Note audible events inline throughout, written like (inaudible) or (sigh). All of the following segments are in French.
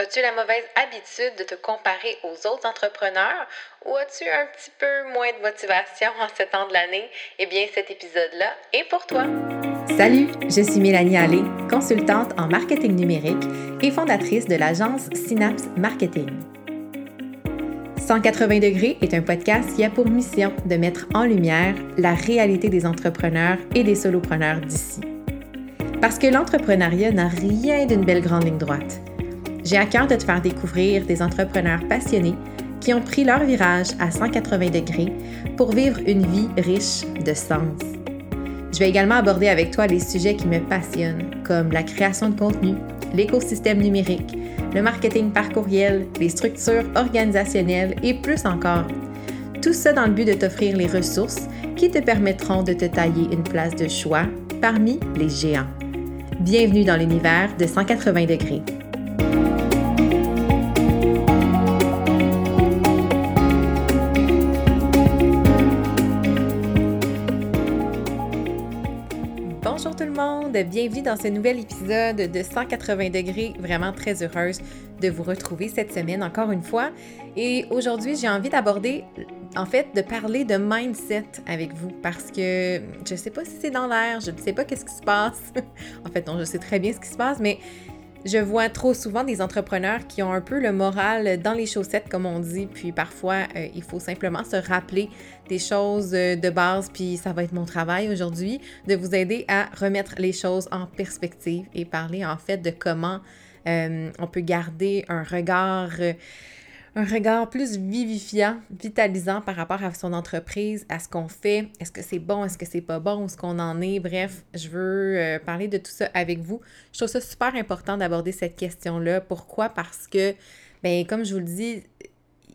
As-tu la mauvaise habitude de te comparer aux autres entrepreneurs ou as-tu un petit peu moins de motivation en ce temps de l'année? Eh bien, cet épisode-là est pour toi. Salut, je suis Mélanie Allé, consultante en marketing numérique et fondatrice de l'agence Synapse Marketing. 180 degrés est un podcast qui a pour mission de mettre en lumière la réalité des entrepreneurs et des solopreneurs d'ici. Parce que l'entrepreneuriat n'a rien d'une belle grande ligne droite. J'ai à cœur de te faire découvrir des entrepreneurs passionnés qui ont pris leur virage à 180 degrés pour vivre une vie riche de sens. Je vais également aborder avec toi les sujets qui me passionnent, comme la création de contenu, l'écosystème numérique, le marketing par courriel, les structures organisationnelles et plus encore. Tout ça dans le but de t'offrir les ressources qui te permettront de te tailler une place de choix parmi les géants. Bienvenue dans l'univers de 180 degrés. Bienvenue dans ce nouvel épisode de 180 degrés. Vraiment très heureuse de vous retrouver cette semaine encore une fois. Et aujourd'hui, j'ai envie d'aborder, en fait, de parler de mindset avec vous parce que je ne sais pas si c'est dans l'air, je ne sais pas qu'est-ce qui se passe. (laughs) en fait, non, je sais très bien ce qui se passe, mais je vois trop souvent des entrepreneurs qui ont un peu le moral dans les chaussettes, comme on dit, puis parfois, euh, il faut simplement se rappeler des choses euh, de base, puis ça va être mon travail aujourd'hui, de vous aider à remettre les choses en perspective et parler en fait de comment euh, on peut garder un regard un regard plus vivifiant, vitalisant par rapport à son entreprise, à ce qu'on fait. Est-ce que c'est bon, est-ce que c'est pas bon, est-ce qu'on en est? Bref, je veux euh, parler de tout ça avec vous. Je trouve ça super important d'aborder cette question-là. Pourquoi? Parce que, ben, comme je vous le dis,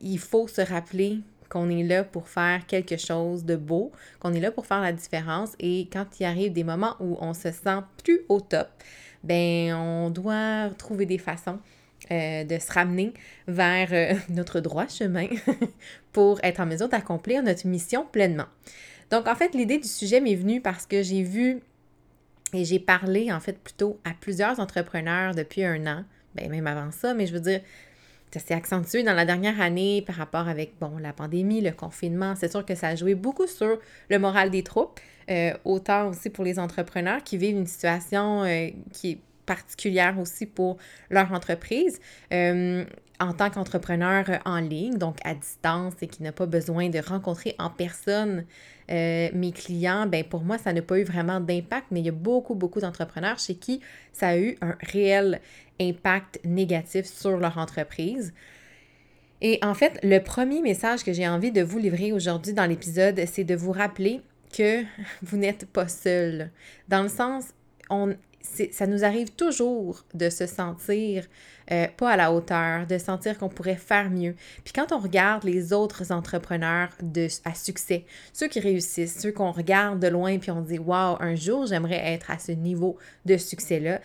il faut se rappeler qu'on est là pour faire quelque chose de beau, qu'on est là pour faire la différence et quand il arrive des moments où on se sent plus au top, ben on doit trouver des façons euh, de se ramener vers euh, (laughs) notre droit chemin (laughs) pour être en mesure d'accomplir notre mission pleinement. Donc, en fait, l'idée du sujet m'est venue parce que j'ai vu et j'ai parlé, en fait, plutôt à plusieurs entrepreneurs depuis un an, ben même avant ça, mais je veux dire, ça s'est accentué dans la dernière année par rapport avec, bon, la pandémie, le confinement. C'est sûr que ça a joué beaucoup sur le moral des troupes, euh, autant aussi pour les entrepreneurs qui vivent une situation qui est particulière aussi pour leur entreprise. Euh, en tant qu'entrepreneur en ligne, donc à distance et qui n'a pas besoin de rencontrer en personne euh, mes clients, ben pour moi, ça n'a pas eu vraiment d'impact, mais il y a beaucoup, beaucoup d'entrepreneurs chez qui ça a eu un réel impact négatif sur leur entreprise. Et en fait, le premier message que j'ai envie de vous livrer aujourd'hui dans l'épisode, c'est de vous rappeler que vous n'êtes pas seul. Dans le sens, on, ça nous arrive toujours de se sentir euh, pas à la hauteur, de sentir qu'on pourrait faire mieux. Puis quand on regarde les autres entrepreneurs à succès, ceux qui réussissent, ceux qu'on regarde de loin puis on dit Waouh, un jour j'aimerais être à ce niveau de succès-là,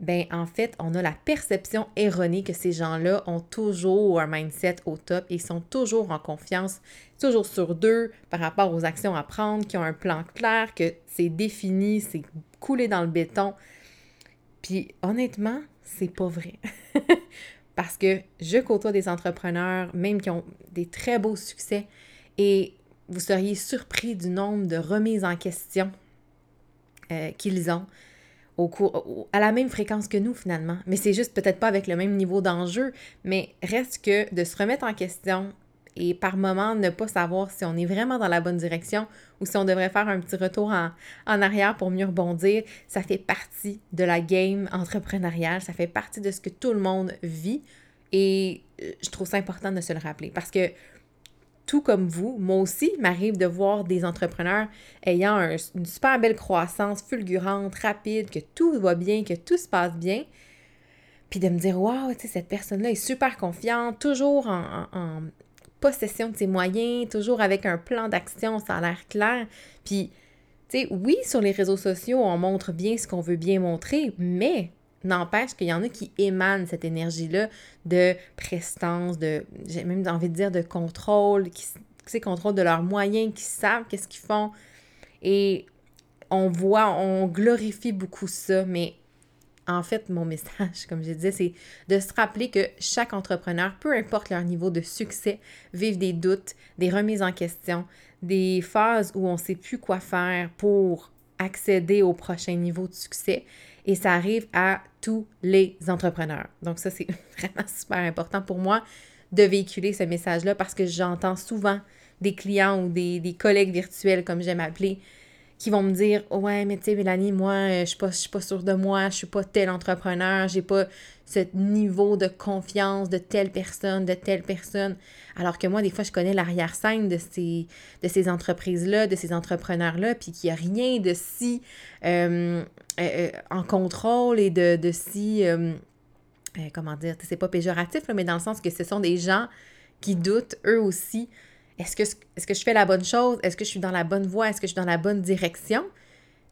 ben en fait, on a la perception erronée que ces gens-là ont toujours un mindset au top et sont toujours en confiance, toujours sur deux par rapport aux actions à prendre, qui ont un plan clair, que c'est défini, c'est coulé dans le béton. Puis honnêtement, c'est pas vrai. (laughs) Parce que je côtoie des entrepreneurs, même qui ont des très beaux succès, et vous seriez surpris du nombre de remises en question euh, qu'ils ont au cours, à la même fréquence que nous finalement. Mais c'est juste peut-être pas avec le même niveau d'enjeu, mais reste que de se remettre en question et par moment ne pas savoir si on est vraiment dans la bonne direction ou si on devrait faire un petit retour en, arrière pour mieux rebondir, ça fait partie de la game entrepreneuriale, ça fait partie de ce que tout le monde vit et euh, je trouve ça important de se le rappeler parce que tout comme vous, moi aussi, m'arrive de voir des entrepreneurs ayant une super belle croissance fulgurante, rapide, que tout va bien, que tout se passe bien. Puis de me dire, waouh, cette personne-là est super confiante, toujours en, possession de ses moyens, toujours avec un plan d'action, ça a l'air clair. Puis, tu sais, oui, sur les réseaux sociaux, on montre bien ce qu'on veut bien montrer, mais n'empêche qu'il y en a qui émanent cette énergie-là de prestance, de, j'ai même envie de dire de contrôle, qui, qui contrôle de leurs moyens, qui savent qu'est-ce qu'ils font. Et on voit, on glorifie beaucoup ça, mais en fait, mon (laughs) message, comme je disais, c'est de se rappeler que chaque entrepreneur, peu importe leur niveau de succès, vive des doutes, des remises en question, des phases où on ne sait plus quoi faire pour accéder au prochain niveau de succès. Et ça arrive à tous les entrepreneurs. Donc ça, c'est (laughs) vraiment super important pour moi de véhiculer ce message-là parce que j'entends souvent des clients ou des, des collègues virtuels, comme j'aime appeler, qui vont me dire Ouais, mais tu sais, Mélanie, moi, euh, je suis pas, suis pas sûre de moi, je suis pas tel entrepreneur, j'ai pas ce niveau de confiance de telle personne, de telle personne. Alors que moi, des fois, je connais l'arrière-scène de ces, de ces entreprises-là, de ces entrepreneurs-là, puis qu'il n'y a rien de si euh, euh, en contrôle et de, de si. comment dire, c'est pas péjoratif, mais dans le sens que ce sont des gens qui doutent eux aussi est-ce que, je fais la bonne chose? Est-ce que je suis dans la bonne voie? Est-ce que je suis dans la bonne direction?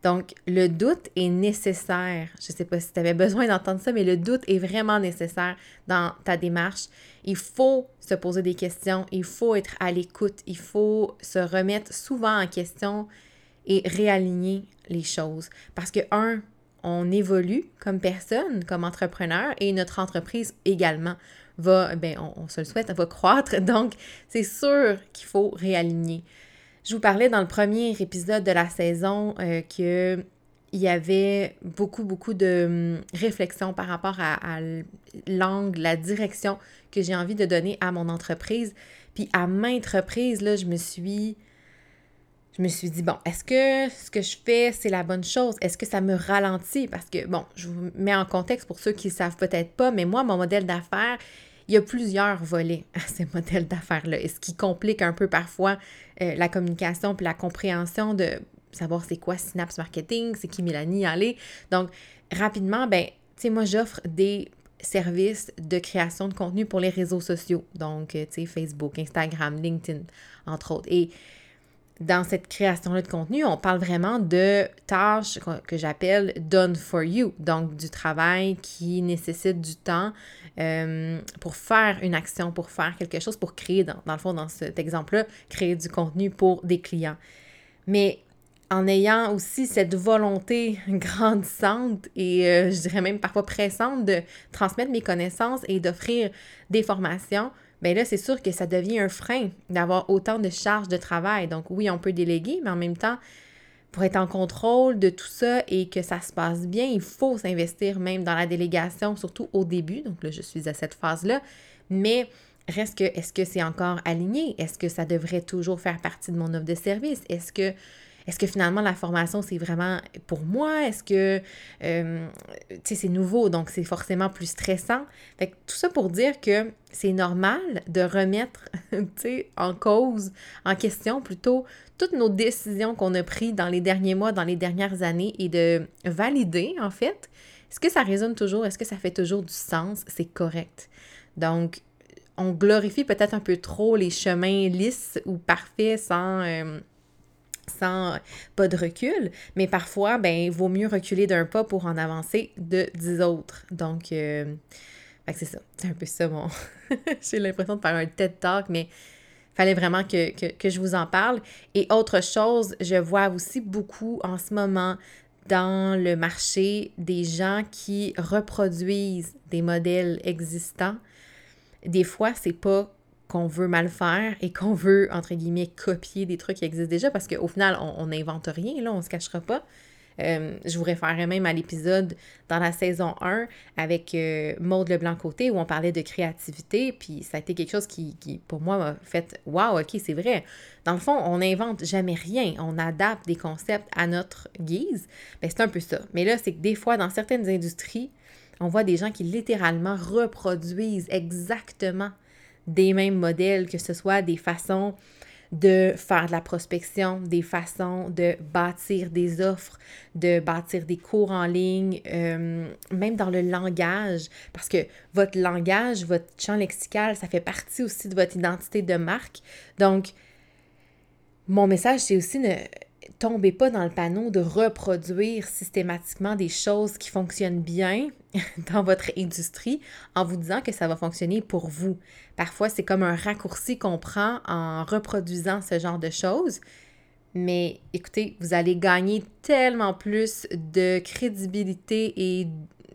Donc, le doute est nécessaire. Je ne sais pas si tu avais besoin d'entendre ça, mais le doute est vraiment nécessaire dans ta démarche. Il faut se poser des questions, il faut être à l'écoute, il faut se remettre souvent en question et réaligner les choses. Parce que, un, on évolue comme personne, comme entrepreneur, et notre entreprise également va, ben, on, se le souhaite, va croître. (laughs) Donc, c'est sûr qu'il faut réaligner. Je vous parlais dans le premier épisode de la saison euh, que il y avait beaucoup, beaucoup de hum, réflexion par rapport à, l'angle, la direction que j'ai envie de donner à mon entreprise. Puis à maintes reprises, là, je me suis je me suis dit, bon, est-ce que ce que je fais, c'est la bonne chose? Est-ce que ça me ralentit? Parce que, bon, je vous mets en contexte pour ceux qui ne savent peut-être pas, mais moi, mon modèle d'affaires, il y a plusieurs volets à ce modèle d'affaires-là, et ce qui complique un peu parfois euh, la communication puis la compréhension de savoir c'est quoi Synapse Marketing, c'est qui Mélanie allez. Donc, rapidement, ben, tu sais, moi, j'offre des services de création de contenu pour les réseaux sociaux, donc, euh, tu sais, Facebook, Instagram, LinkedIn, entre autres. Et dans cette création-là de contenu, on parle vraiment de tâches que j'appelle done for you, donc du travail qui nécessite du temps euh, pour faire une action, pour faire quelque chose, pour créer, dans, le fond, dans cet exemple-là, créer du contenu pour des clients. Mais en ayant aussi cette volonté (laughs) grandissante et euh, je dirais même parfois pressante de transmettre mes connaissances et d'offrir des formations, bien là, c'est sûr que ça devient un frein d'avoir autant de charges de travail. Donc oui, on peut déléguer, mais en même temps, pour être en contrôle de tout ça et que ça se passe bien, il faut s'investir même dans la délégation, surtout au début. Donc là, je suis à cette phase-là. Mais reste que, est-ce que c'est encore aligné? Est-ce que ça devrait toujours faire partie de mon offre de service? Est-ce que est-ce que finalement la formation, c'est vraiment pour moi? Est-ce que, euh, tu sais, c'est nouveau, donc c'est forcément plus stressant? Fait que tout ça pour dire que c'est normal de remettre, (laughs) tu sais, en cause, en question plutôt, toutes nos décisions qu'on a prises dans les derniers mois, dans les dernières années et de valider, en fait, est-ce que ça résonne toujours? Est-ce que ça fait toujours du sens? C'est correct. Donc, on glorifie peut-être un peu trop les chemins lisses ou parfaits sans... Euh, sans pas de recul, mais parfois, ben, il vaut mieux reculer d'un pas pour en avancer de dix autres. Donc, euh, c'est ça. C'est un peu ça, mon. (laughs) J'ai l'impression de faire un TED Talk, mais fallait vraiment que, je vous en parle. Et autre chose, je vois aussi beaucoup en ce moment dans le marché des gens qui reproduisent des modèles existants. Des fois, c'est pas qu'on veut mal faire et qu'on veut, entre guillemets, copier des trucs qui existent déjà parce qu'au final, on n'invente rien, là, on se cachera pas. Euh, je vous référerai même à l'épisode dans la saison 1 avec euh, Maude Leblanc-Côté où on parlait de créativité, puis ça a été quelque chose qui, pour moi, m'a fait « Wow, ok, c'est vrai! » Dans le fond, on n'invente jamais rien, on adapte des concepts à notre guise. Ben, c'est un peu ça. Mais là, c'est que des fois, dans certaines industries, on voit des gens qui littéralement reproduisent exactement des mêmes modèles, que ce soit des façons de faire de la prospection, des façons de bâtir des offres, de bâtir des cours en ligne, euh, même dans le langage, parce que votre langage, votre champ lexical, ça fait partie aussi de votre identité de marque. Donc, mon message, c'est aussi ne tombez pas dans le panneau de reproduire systématiquement des choses qui fonctionnent bien (laughs) dans votre industrie en vous disant que ça va fonctionner pour vous. Parfois, c'est comme un raccourci qu'on prend en reproduisant ce genre de choses. Mais écoutez, vous allez gagner tellement plus de crédibilité et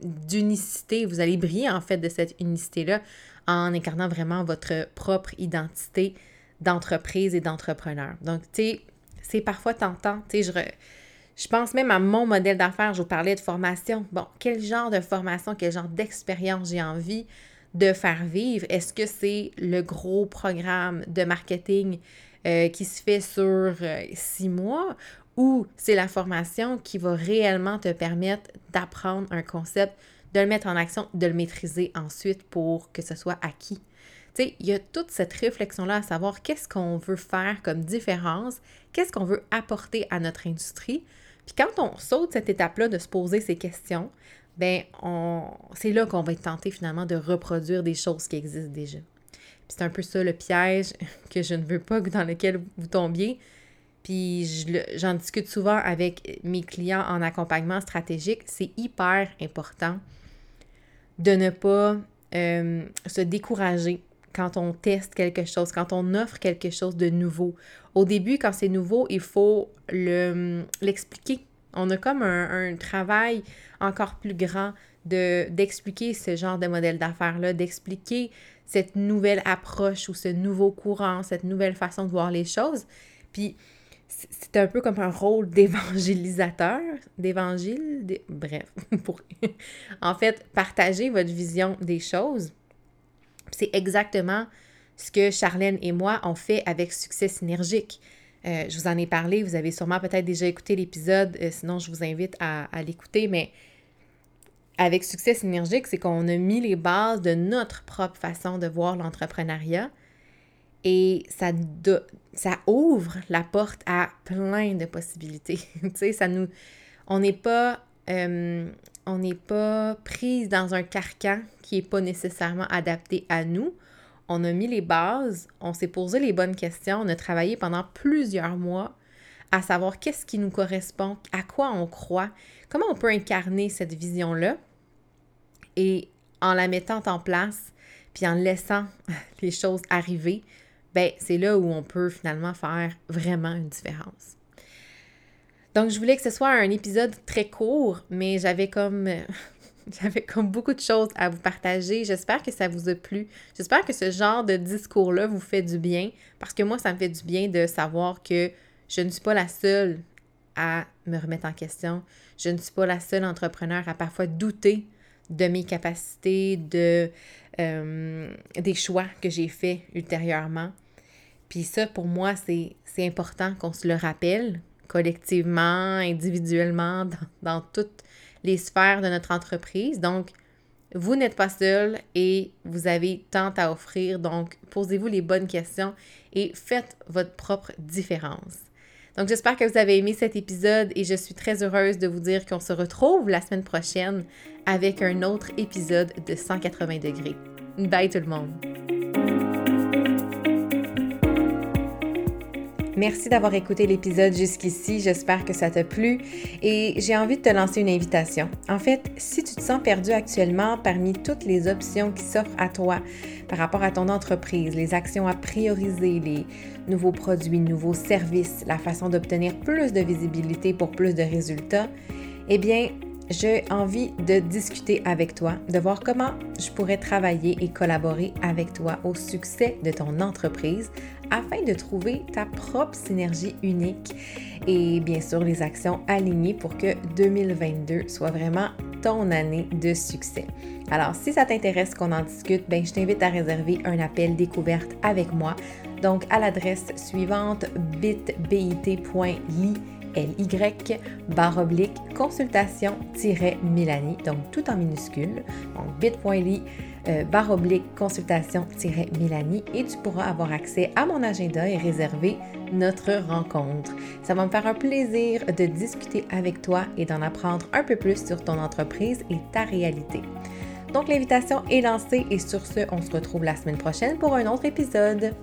d'unicité, vous allez briller en fait de cette unicité-là en incarnant vraiment votre propre identité d'entreprise et d'entrepreneur. Donc, tu sais, c'est parfois tentant. Tu sais, je, pense même à mon modèle d'affaires. Je vous parlais de formation. Bon, quel genre de formation, quel genre d'expérience j'ai envie de faire vivre? Est-ce que c'est le gros programme de marketing euh, qui se fait sur euh, six mois? Ou c'est la formation qui va réellement te permettre d'apprendre un concept, de le mettre en action, de le maîtriser ensuite pour que ce soit acquis? Sais, il y a toute cette réflexion-là à savoir qu'est-ce qu'on veut faire comme différence, qu'est-ce qu'on veut apporter à notre industrie. Puis quand on saute cette étape-là de se poser ces questions, ben on... c'est là qu'on va être tenté finalement de reproduire des choses qui existent déjà. Puis c'est un peu ça le piège (laughs) que je ne veux pas dans lequel vous tombiez. Puis j'en discute souvent avec mes clients en accompagnement stratégique. C'est hyper important de ne pas euh, se décourager quand on teste quelque chose, quand on offre quelque chose de nouveau. Au début, quand c'est nouveau, il faut l'expliquer. on a comme un, travail encore plus grand de, d'expliquer ce genre de modèle d'affaires-là, d'expliquer cette nouvelle approche ou ce nouveau courant, cette nouvelle façon de voir les choses. Puis, c'est un peu comme un rôle d'évangélisateur, d'évangile, bref, (laughs) en fait partager votre vision des choses c'est exactement ce que Charlène et moi ont fait avec Succès Synergique. Euh, je vous en ai parlé, vous avez sûrement peut-être déjà écouté l'épisode, euh, sinon je vous invite à, l'écouter, mais avec Succès Synergique, c'est qu'on a mis les bases de notre propre façon de voir l'entrepreneuriat et ça, ça ouvre la porte à plein de possibilités. (laughs) tu sais, ça nous... On n'est pas... Euh, on n'est pas prise dans un carcan qui n'est pas nécessairement adapté à nous. On a mis les bases, on s'est posé les bonnes questions, on a travaillé pendant plusieurs mois à savoir qu'est-ce qui nous correspond, à quoi on croit, comment on peut incarner cette vision-là. Et en la mettant en place, puis en laissant (laughs) les choses arriver, ben c'est là où on peut finalement faire vraiment une différence. Donc, je voulais que ce soit un épisode très court, mais j'avais comme. (laughs) J'avais comme beaucoup de choses à vous partager. J'espère que ça vous a plu. J'espère que ce genre de discours-là vous fait du bien parce que moi, ça me fait du bien de savoir que je ne suis pas la seule à me remettre en question. Je ne suis pas la seule entrepreneur à parfois douter de mes capacités, de, euh, des choix que j'ai faits ultérieurement. Puis ça, pour moi, c'est important qu'on se le rappelle, collectivement, individuellement, (laughs) dans, toutes les sphères de notre entreprise. Donc, vous n'êtes pas seul et vous avez tant à offrir. Donc, posez-vous les bonnes questions et faites votre propre différence. Donc, j'espère que vous avez aimé cet épisode et je suis très heureuse de vous dire qu'on se retrouve la semaine prochaine avec un autre épisode de 180 degrés. Bye tout le monde! Merci d'avoir écouté l'épisode jusqu'ici. J'espère que ça t'a plu et j'ai envie de te lancer une invitation. En fait, si tu te sens perdu actuellement parmi toutes les options qui s'offrent à toi par rapport à ton entreprise, les actions à prioriser, les nouveaux produits, nouveaux services, la façon d'obtenir plus de visibilité pour plus de résultats, eh bien, j'ai envie de discuter avec toi, de voir comment je pourrais travailler et collaborer avec toi au succès de ton entreprise afin de trouver ta propre synergie unique et bien sûr les actions alignées pour que 2022 soit vraiment ton année de succès. Alors si ça t'intéresse qu'on en discute, ben, je t'invite à réserver un appel découverte avec moi. Donc à l'adresse suivante bitbit.ly L-Y, oblique, consultation-Milani, donc tout en minuscule, donc bit.ly, euh, oblique, consultation-Milani, et tu pourras avoir accès à mon agenda et réserver notre rencontre. Ça va me faire un plaisir de discuter avec toi et d'en apprendre un peu plus sur ton entreprise et ta réalité. Donc l'invitation est lancée et sur ce, on se retrouve la semaine prochaine pour un autre épisode.